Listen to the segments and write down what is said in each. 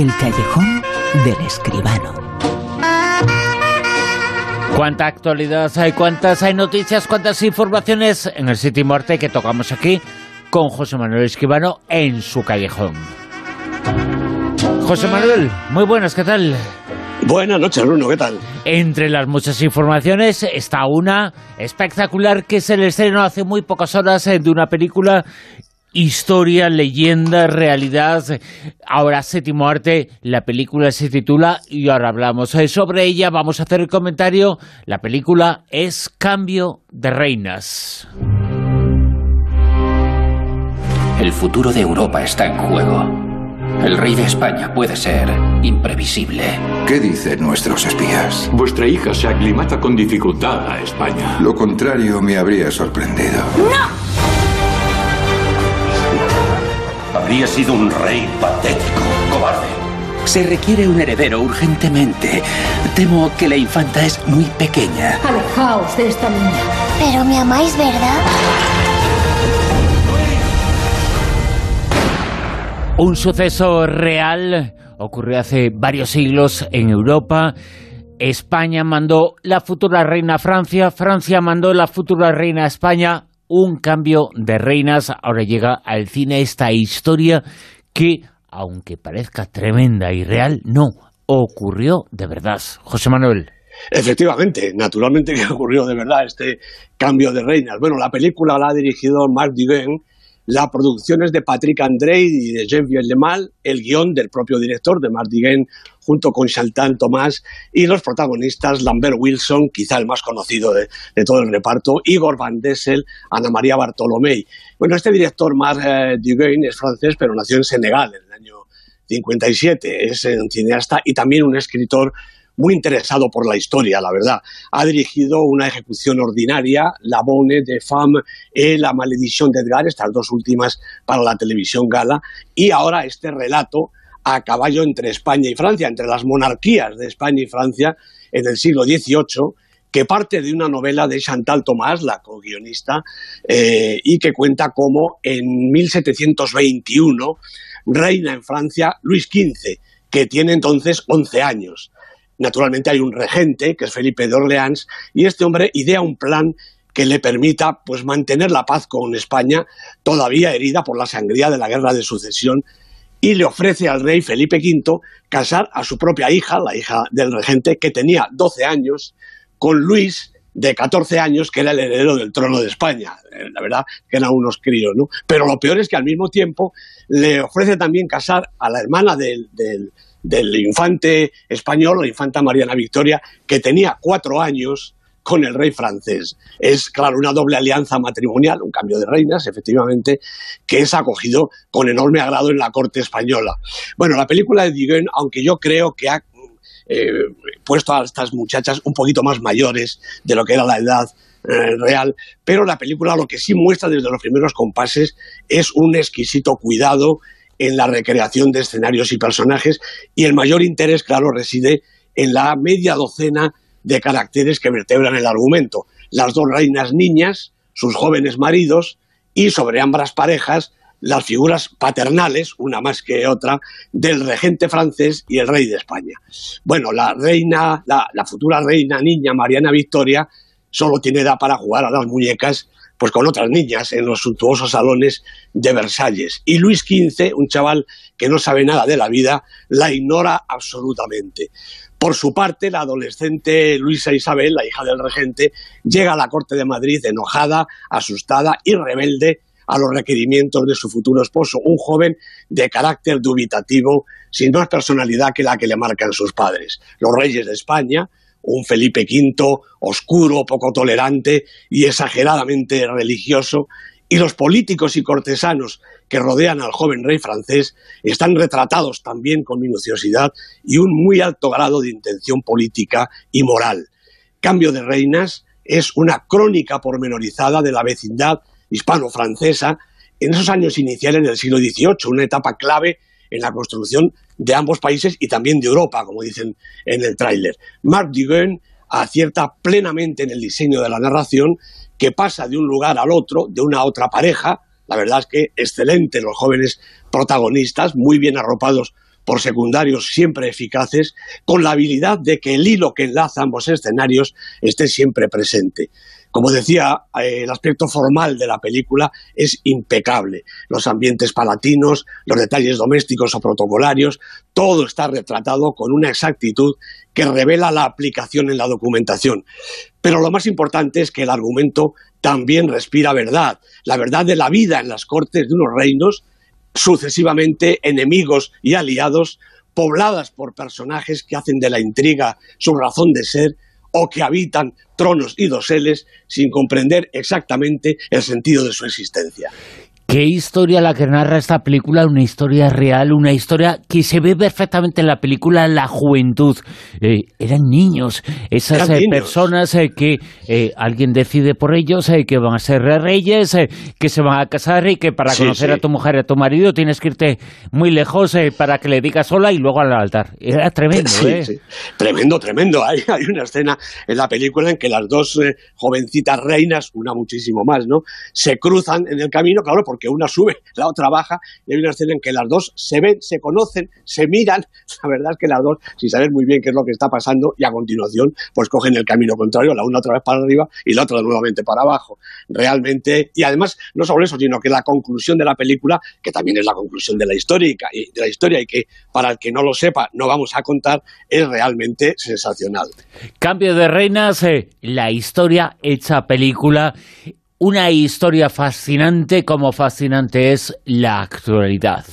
El callejón del escribano. Cuánta actualidad hay, cuántas hay noticias, cuántas informaciones en el sitio Muerte que tocamos aquí con José Manuel Escribano en su callejón. José Manuel, muy buenas, ¿qué tal? Buenas noches, Bruno, ¿qué tal? Entre las muchas informaciones está una espectacular que es el estreno hace muy pocas horas eh, de una película historia, leyenda, realidad. Ahora séptimo arte, la película se titula y ahora hablamos sobre ella. Vamos a hacer el comentario. La película es Cambio de Reinas. El futuro de Europa está en juego. El rey de España puede ser imprevisible. ¿Qué dicen nuestros espías? Vuestra hija se aclimata con dificultad a España. Lo contrario me habría sorprendido. ¡No! Habría sido un rey patético, cobarde. Se requiere un heredero urgentemente. Temo que la infanta es muy pequeña. Alejaos de esta niña. Pero me amáis, ¿verdad? Un suceso real ocurrió hace varios siglos en Europa. España mandó la futura reina a Francia, Francia mandó la futura reina a España. Un cambio de reinas. Ahora llega al cine esta historia que, aunque parezca tremenda y real, no ocurrió de verdad. José Manuel. Efectivamente, naturalmente que ocurrió de verdad este cambio de reinas. Bueno, la película la ha dirigido Marc Duguin, la producción es de Patrick André y de Jean-Pierre Lemal, el guion del propio director, de Martiguen, junto con Chantal Tomás, y los protagonistas Lambert Wilson, quizá el más conocido de, todo el reparto, Igor Van Dessel, Ana María Bartolomé. Bueno, este director, Marc eh, Duguin, es francés, pero nació en Senegal en el año 57. Es un cineasta y también un escritor muy interesado por la historia, la verdad. Ha dirigido una ejecución ordinaria, La Bonne de Femme y La Maledición de Edgar, estas dos últimas para la televisión gala, y ahora este relato a caballo entre España y Francia, entre las monarquías de España y Francia en el siglo XVIII, que parte de una novela de Chantal Tomás, la co-guionista, eh, y que cuenta cómo en 1721 reina en Francia Luis XV, que tiene entonces 11 años. Naturalmente hay un regente, que es Felipe de Orleans, y este hombre idea un plan que le permita pues, mantener la paz con España, todavía herida por la sangría de la guerra de sucesión, y le ofrece al rey Felipe V casar a su propia hija, la hija del regente, que tenía 12 años, con Luis, de 14 años, que era el heredero del trono de España. Eh, la verdad que eran unos críos, ¿no? Pero lo peor es que al mismo tiempo le ofrece también casar a la hermana del del infante español, la infanta Mariana Victoria, que tenía cuatro años con el rey francés. Es, claro, una doble alianza matrimonial, un cambio de reinas, efectivamente, que es acogido con enorme agrado en la corte española. Bueno, la película de Diguen, aunque yo creo que ha eh, puesto a estas muchachas un poquito más mayores de lo que era la edad eh, real, pero la película lo que sí muestra desde los primeros compases es un exquisito cuidado en la recreación de escenarios y personajes y el mayor interés, claro, reside en la media docena de caracteres que vertebran el argumento. Las dos reinas niñas, sus jóvenes maridos y sobre ambas parejas las figuras paternales, una más que otra, del regente francés y el rey de España. Bueno, la reina, la, la futura reina niña Mariana Victoria solo tiene edad para jugar a las muñecas pues con otras niñas en los suntuosos salones de Versalles. Y Luis XV, un chaval que no sabe nada de la vida, la ignora absolutamente. Por su parte, la adolescente Luisa Isabel, la hija del regente, llega a la corte de Madrid enojada, asustada y rebelde a los requerimientos de su futuro esposo, un joven de carácter dubitativo, sin más personalidad que la que le marcan sus padres. Los reyes de España, un Felipe V oscuro, poco tolerante y exageradamente religioso, y los políticos y cortesanos que rodean al joven rey francés están retratados también con minuciosidad y un muy alto grado de intención política y moral. Cambio de reinas es una crónica pormenorizada de la vecindad hispano-francesa en esos años iniciales del siglo XVIII, una etapa clave en la construcción de ambos países y también de Europa, como dicen en el tráiler. Marc Duguin acierta plenamente en el diseño de la narración que pasa de un lugar al otro, de una a otra pareja. La verdad es que excelente los jóvenes protagonistas, muy bien arropados por secundarios siempre eficaces, con la habilidad de que el hilo que enlaza ambos escenarios esté siempre presente. Como decía, eh, el aspecto formal de la película es impecable. Los ambientes palatinos, los detalles domésticos o protocolarios, todo está retratado con una exactitud que revela la aplicación en la documentación. Pero lo más importante es que el argumento también respira verdad, la verdad de la vida en las cortes de unos reinos sucesivamente enemigos y aliados, pobladas por personajes que hacen de la intriga su razón de ser o que habitan tronos y doseles sin comprender exactamente el sentido de su existencia. ¿Qué historia la que narra esta película? Una historia real, una historia que se ve perfectamente en la película La Juventud. Eh, eran niños, esas eh, personas eh, que alguien decide por ellos que van a ser reyes, que se van a casar y que para conocer a tu mujer y a tu marido tienes que irte muy lejos para que le digas sola y luego al altar. Era tremendo, ¿eh? Tremendo, tremendo. Hay, hay una escena en la película en que las dos jovencitas reinas, una muchísimo más, ¿no? Se cruzan en el camino, claro, porque que una sube, la otra baja, y hay una escena en que las dos se ven, se conocen, se miran, la verdad es que las dos, sin saber muy bien qué es lo que está pasando, y a continuación, pues cogen el camino contrario, la una otra vez para arriba y la otra nuevamente para abajo. Realmente, y además, no solo eso, sino que la conclusión de la película, que también es la conclusión de la historia, y de la historia, y que para el que no lo sepa, no vamos a contar, es realmente sensacional. Cambio de reinas, eh, la historia hecha película una historia fascinante como fascinante es la actualidad.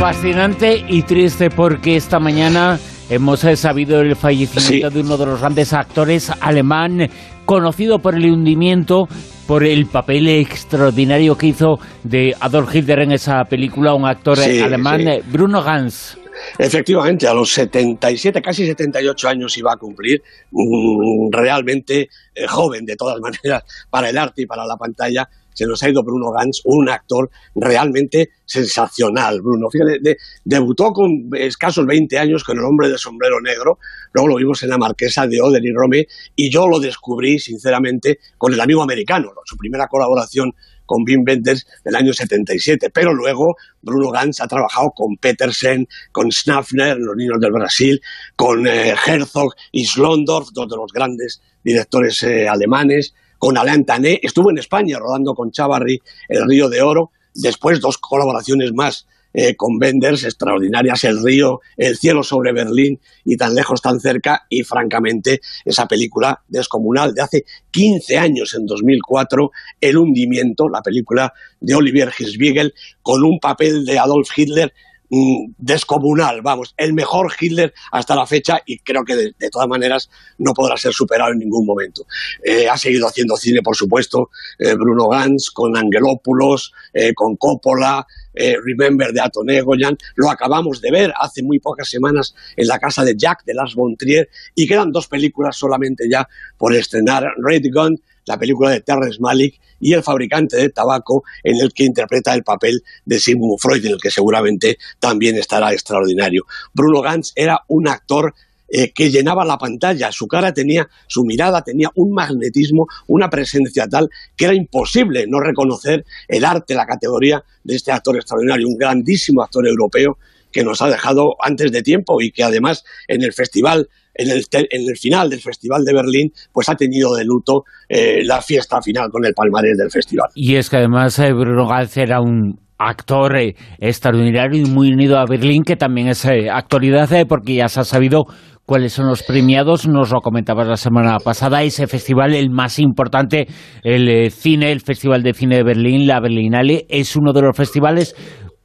Fascinante y triste porque esta mañana hemos sabido el fallecimiento de uno de los grandes actores alemán, conocido por el hundimiento, por el papel extraordinario que hizo de Adolf Hitler en esa película, un actor alemán, Bruno Gans. Efectivamente, a los 77, casi 78 años iba a cumplir, mm, realmente eh, joven de todas maneras para el arte y para la pantalla, se nos ha ido Bruno Gans, un actor realmente sensacional, Bruno. Fíjate, debutó con escasos 20 años con El hombre de sombrero negro, luego lo vimos en La marquesa de Oder y Rome, y yo lo descubrí, sinceramente, con El amigo americano, su primera colaboración con Wim Wenders del año 77. Pero luego Bruno Gantz ha trabajado con Petersen, con Snafner, los niños del Brasil, con eh, Herzog y Slondorf, dos de los grandes directores eh, alemanes, con Alain Tané. Estuvo en España rodando con Chavarri El Río de Oro. Después dos colaboraciones más eh, con Benders extraordinarias, El río, El cielo sobre Berlín y tan lejos, tan cerca, y francamente esa película descomunal de hace 15 años, en 2004, El hundimiento, la película de Olivier Hirschbiegel, con un papel de Adolf Hitler mm, descomunal, vamos, el mejor Hitler hasta la fecha y creo que de, todas maneras no podrá ser superado en ningún momento. Eh, ha seguido haciendo cine, por supuesto, eh, Bruno Gans, con Angelopoulos, con Coppola, eh, Remember de Aton Egoyan, lo acabamos de ver hace muy pocas semanas en la casa de Jack de Lars von Trier y quedan dos películas solamente ya por estrenar, Red Gun, la película de Terrence Malick y El fabricante de tabaco en el que interpreta el papel de Sigmund Freud en el que seguramente también estará extraordinario. Bruno Gantz era un actor eh, que llenaba la pantalla. Su cara tenía, su mirada tenía un magnetismo, una presencia tal que era imposible no reconocer el arte, la categoría de este actor extraordinario, un grandísimo actor europeo que nos ha dejado antes de tiempo y que además en el festival en el, en el, final del Festival de Berlín, pues ha tenido de luto eh, la fiesta final con el palmarés del festival. Y es que además eh, Bruno Gálvez era un actor extraordinario y muy unido a Berlín, que también es actualidad porque ya se ha sabido cuáles son los premiados. Nos lo comentabas la semana pasada. Ese festival, el más importante, el eh, cine, el Festival de Cine de Berlín, la Berlinale, es uno de los festivales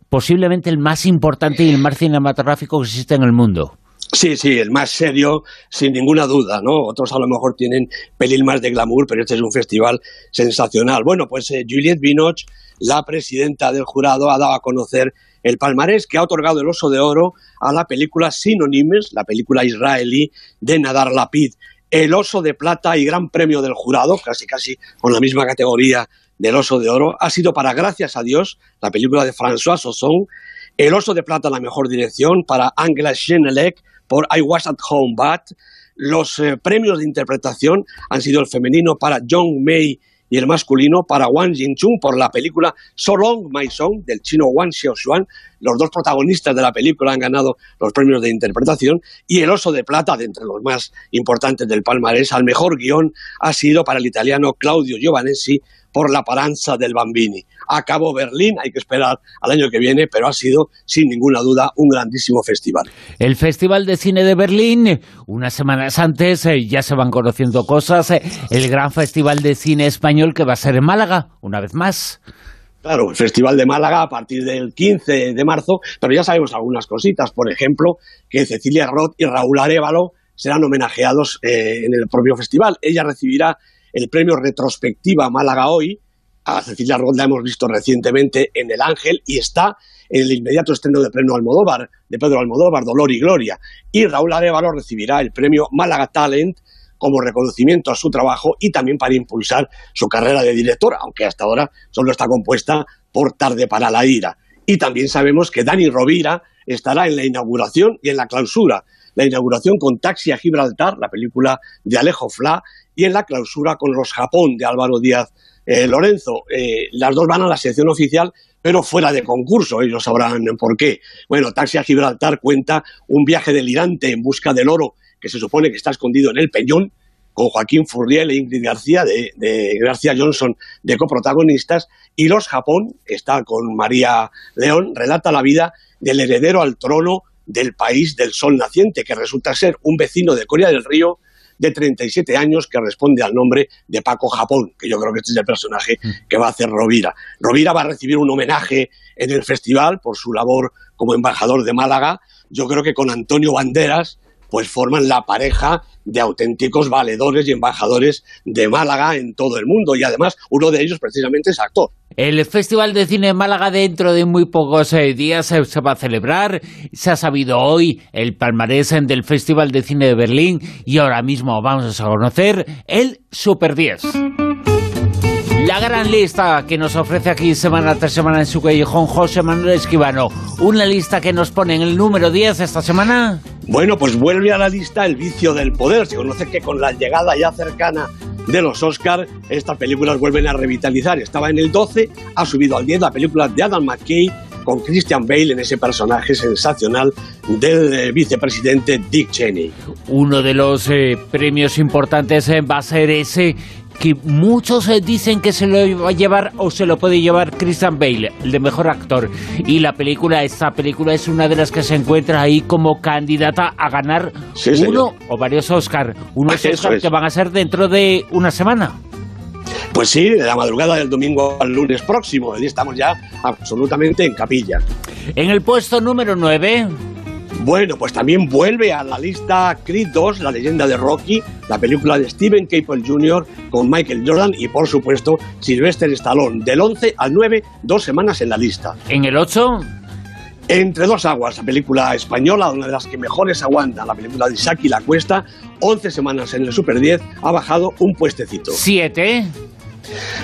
posiblemente el más importante y el más cinematográfico que existe en el mundo. Sí, sí, el más serio, sin ninguna duda, ¿no? Otros a lo mejor tienen pelín más de glamour, pero este es un festival sensacional. Bueno, pues eh, Juliette Binoche, la presidenta del jurado, ha dado a conocer el palmarés que ha otorgado el Oso de Oro a la película Sinonimes, la película israelí de Nadar Lapid. El Oso de Plata y Gran Premio del Jurado, casi casi con la misma categoría del Oso de Oro, ha sido para Gracias a Dios, la película de François Ozon, el Oso de Plata la mejor dirección para Angela Schenelec por I Was at Home But, los eh, premios de interpretación han sido el femenino para John May y el masculino para Wang Jingchun por la película So Long My Song del chino Wang Xiaoxuan. Los dos protagonistas de la película han ganado los premios de interpretación y el Oso de Plata, de entre los más importantes del palmarés, al mejor guion ha sido para el italiano Claudio Giovanessi por la paranza del Bambini. Acabó Berlín, hay que esperar al año que viene, pero ha sido, sin ninguna duda, un grandísimo festival. El Festival de Cine de Berlín, unas semanas antes eh, ya se van conociendo cosas, eh, el gran Festival de Cine Español que va a ser en Málaga, una vez más. Claro, el Festival de Málaga a partir del 15 de marzo, pero ya sabemos algunas cositas, por ejemplo, que Cecilia Roth y Raúl Arevalo serán homenajeados eh, en el propio festival. Ella recibirá el premio Retrospectiva Málaga Hoy. A Cecilia Roth la hemos visto recientemente en El Ángel y está en el inmediato estreno del premio Almodóvar, de Pedro Almodóvar, Dolor y Gloria. Y Raúl Arevalo recibirá el premio Málaga Talent como reconocimiento a su trabajo y también para impulsar su carrera de director, aunque hasta ahora solo está compuesta por Tarde para la Ira. Y también sabemos que Dani Rovira estará en la inauguración y en la clausura. La inauguración con Taxi a Gibraltar, la película de Alejo Fla, y en la clausura con Los Japón de Álvaro Díaz eh, Lorenzo. Eh, las dos van a la sección oficial, pero fuera de concurso, ellos sabrán por qué. Bueno, Taxi a Gibraltar cuenta un viaje delirante en busca del oro que se supone que está escondido en el Peñón, con Joaquín Furriel e Ingrid García de, de, García Johnson de coprotagonistas, y Los Japón, está con María León, relata la vida del heredero al trono del país del sol naciente, que resulta ser un vecino de Corea del Río de 37 años que responde al nombre de Paco Japón, que yo creo que este es el personaje que va a hacer Rovira. Rovira va a recibir un homenaje en el festival por su labor como embajador de Málaga, yo creo que con Antonio Banderas, pues forman la pareja de auténticos valedores y embajadores de Málaga en todo el mundo y además uno de ellos precisamente es actor. El Festival de Cine de Málaga dentro de muy pocos eh, días eh, se va a celebrar. Se ha sabido hoy el palmarés del Festival de Cine de Berlín y ahora mismo vamos a conocer el Super 10. La gran lista que nos ofrece aquí semana tras semana en su callejón José Manuel Esquivano. Una lista que nos pone en el número 10 esta semana. Bueno, pues vuelve a la lista El vicio del poder. Se conoce que con la llegada ya cercana de los Oscars, estas películas vuelven a revitalizar. Estaba en el 12, ha subido al 10 la película de Adam McKay con Christian Bale en ese personaje sensacional del eh, vicepresidente Dick Cheney. Uno de los eh, premios importantes eh, va a ser ese que muchos eh, dicen que se lo va a llevar o se lo puede llevar Christian Bale, el de mejor actor. Y la película, esta película es una de las que se encuentra ahí como candidata a ganar uno o varios Oscars. Unos Oscars que van a ser dentro de una semana. Pues sí, de la madrugada del domingo al lunes próximo. Y estamos ya absolutamente en capilla. En el puesto número 9. Bueno, pues también vuelve a la lista Creed 2, la leyenda de Rocky, la película de Steven Caple Jr. con Michael Jordan y, por supuesto, Sylvester Stallone. Del 11 al 9, dos semanas en la lista. ¿En el 8? Entre dos aguas, la película española, una de las que mejores aguanta, la película de Isaac y la Cuesta, 11 semanas en el Super 10, ha bajado un puestecito. ¿Siete?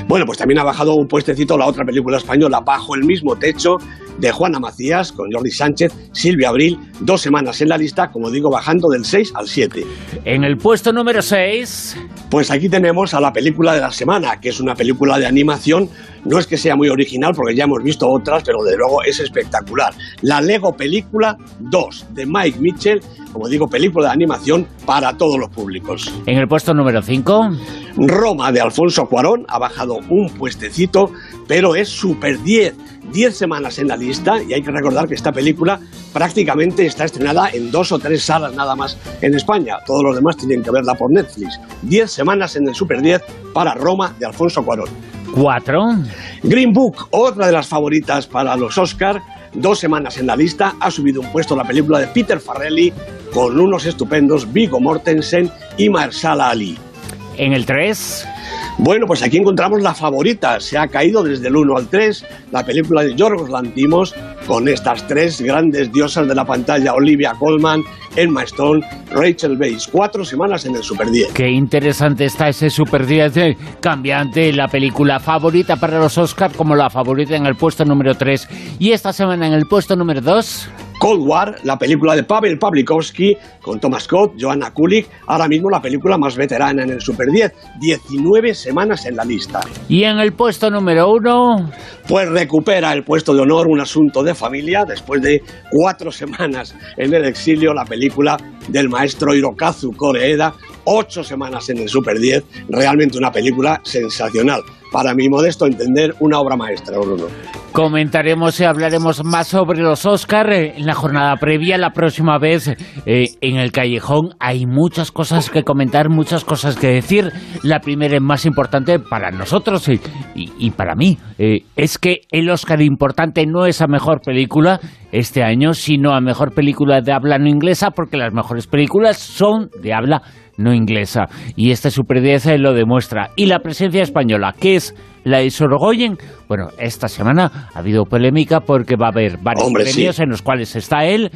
Bueno, pues también ha bajado un puestecito la otra película española, Bajo el mismo techo, de Juana Macías, con Jordi Sánchez, Silvia Abril, dos semanas en la lista, como digo, bajando del 6 al 7. En el puesto número 6... Pues aquí tenemos a la película de la semana, que es una película de animación, no es que sea muy original, porque ya hemos visto otras, pero de luego es espectacular. La Lego Película 2, de Mike Mitchell, como digo, película de animación para todos los públicos. En el puesto número 5... Roma, de Alfonso Cuarón, ha bajado un puestecito, pero es Super 10 10 semanas en la lista y hay que recordar que esta película prácticamente está estrenada en dos o tres salas nada más en España. Todos los demás tienen que verla por Netflix. 10 semanas en el Super 10 para Roma de Alfonso Cuarón. 4. Green Book, otra de las favoritas para los Oscar. Dos semanas en la lista, ha subido un puesto la película de Peter Farrelly con unos estupendos Vigo Mortensen y Marsala Ali. En el 3. Bueno, pues aquí encontramos la favorita. Se ha caído desde el 1 al 3 la película de Yorgos Lantimos con estas tres grandes diosas de la pantalla, Olivia Colman, Emma Stone, Rachel Weisz. Cuatro semanas en el Super 10. Qué interesante está ese Super 10 eh, cambiante, la película favorita para los Oscars como la favorita en el puesto número 3. Y esta semana en el puesto número 2... Cold War, la película de Pavel Pawlikowski con Thomas Scott, Joanna Kulik, ahora mismo la película más veterana en el Super 10, 19 semanas en la lista. Y en el puesto número uno... Pues recupera el puesto de honor un asunto de familia. Después de cuatro semanas en el exilio, la película del maestro Hirokazu Koreeda, ocho semanas en el Super 10, realmente una película sensacional. Para mi modesto entender, una obra maestra, Bruno. Comentaremos y hablaremos más sobre los Oscar en la jornada previa. La próxima vez eh, en el callejón hay muchas cosas que comentar, muchas cosas que decir. La primera y más importante para nosotros y, para mí eh, es que el Oscar importante no es a mejor película este año, sino a mejor película de habla no inglesa, porque las mejores películas son de habla no inglesa. Y este Super 10 lo demuestra. Y la presencia española, que es la de Sorogoyen, bueno, esta semana ha habido polémica porque va a haber varios premios en los cuales está él,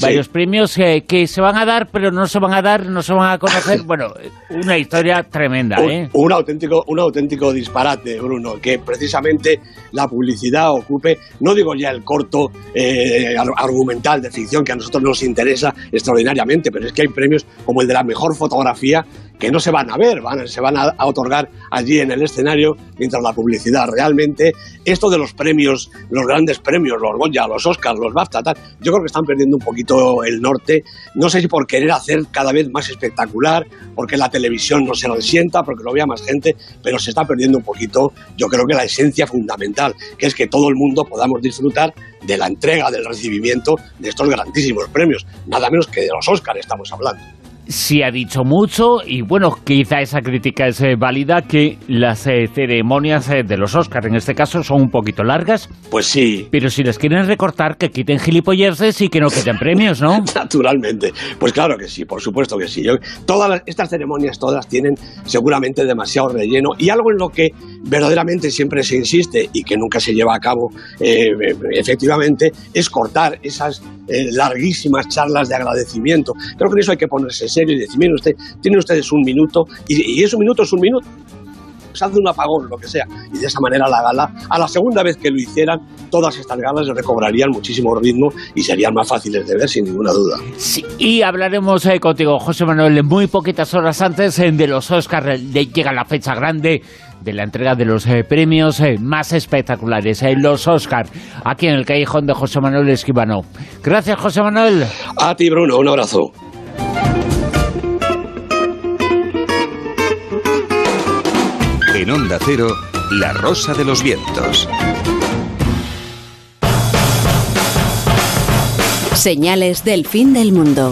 varios premios eh, que se van a dar, pero no se van a dar, no se van a conocer. Bueno, una historia tremenda, ¿eh? Un, auténtico, un auténtico disparate, Bruno, que precisamente la publicidad ocupe, no digo ya el corto eh, argumental de ficción que a nosotros nos interesa extraordinariamente, pero es que hay premios como el de la mejor fotografía que no se van a ver, se van a, otorgar allí en el escenario mientras la publicidad. Realmente, esto de los premios, los grandes premios, los Goya, los Oscars, los BAFTA, tal, yo creo que están perdiendo un poquito el norte. No sé si por querer hacer cada vez más espectacular, porque la televisión no se lo sienta, porque lo vea más gente, pero se está perdiendo un poquito, yo creo que la esencia fundamental, que es que todo el mundo podamos disfrutar de la entrega, del recibimiento de estos grandísimos premios, nada menos que de los Oscars estamos hablando sí ha dicho mucho y bueno, quizá esa crítica es eh, válida que las eh, ceremonias eh, de los Oscars en este caso son un poquito largas. Pues sí. Pero si les quieren recortar, que quiten gilipolleces y que no quiten premios, ¿no? Naturalmente. Pues claro que sí, por supuesto que sí. todas estas ceremonias, todas tienen seguramente demasiado relleno y algo en lo que verdaderamente siempre se insiste y que nunca se lleva a cabo efectivamente es cortar esas larguísimas charlas de agradecimiento. Creo que en eso hay que ponerse serio y decir, miren usted, tienen ustedes un minuto y, y es un minuto, es un minuto se hace un apagón, lo que sea. Y de esa manera la gala, a la segunda vez que lo hicieran, todas estas galas recobrarían muchísimo ritmo y serían más fáciles de ver, sin ninguna duda. Sí, y hablaremos eh, contigo, José Manuel, muy poquitas horas antes eh, de los Oscars. llega la fecha grande de la entrega de los eh, premios más espectaculares, los Oscars, aquí en el callejón de José Manuel Esquivano. Gracias, José Manuel. A ti, Bruno, un abrazo. En Onda Cero, La Rosa de los Vientos. Señales del fin del mundo.